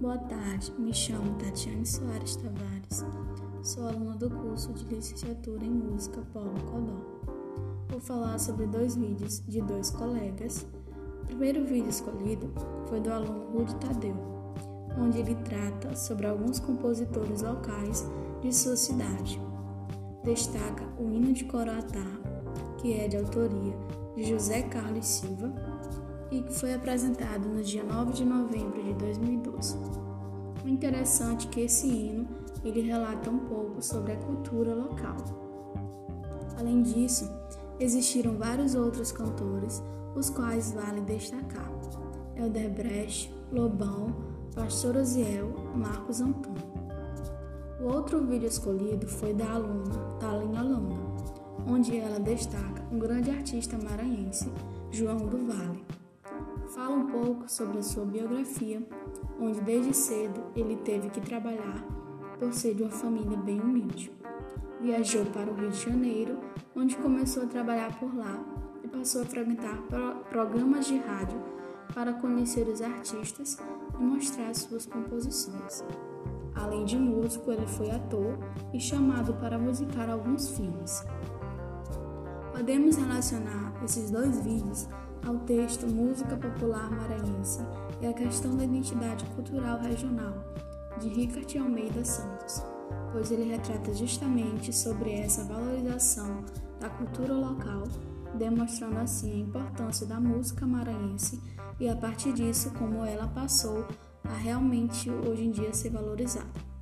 Boa tarde, me chamo Tatiane Soares Tavares, sou aluna do curso de Licenciatura em Música Paulo Codó. Vou falar sobre dois vídeos de dois colegas. O primeiro vídeo escolhido foi do aluno Rudy Tadeu, onde ele trata sobre alguns compositores locais de sua cidade. Destaca o hino de Coroatá, que é de autoria de José Carlos Silva e que foi apresentado no dia 9 de novembro de 2012. O interessante é que esse hino ele relata um pouco sobre a cultura local. Além disso, existiram vários outros cantores, os quais vale destacar: Elder Brecht, Lobão, Pastor Oziel, Marcos Antônio. O outro vídeo escolhido foi da aluna Thaline Holanda, onde ela destaca um grande artista maranhense, João do Vale. Fala um pouco sobre a sua biografia, onde desde cedo ele teve que trabalhar por ser de uma família bem humilde. Viajou para o Rio de Janeiro, onde começou a trabalhar por lá e passou a frequentar programas de rádio para conhecer os artistas e mostrar suas composições. Além de músico, ele foi ator e chamado para musicar alguns filmes. Podemos relacionar esses dois vídeos ao texto Música Popular Maranhense e a questão da identidade cultural regional, de Ricard Almeida Santos, pois ele retrata justamente sobre essa valorização da cultura local, demonstrando assim a importância da música maranhense e a partir disso como ela passou a realmente hoje em dia ser valorizada.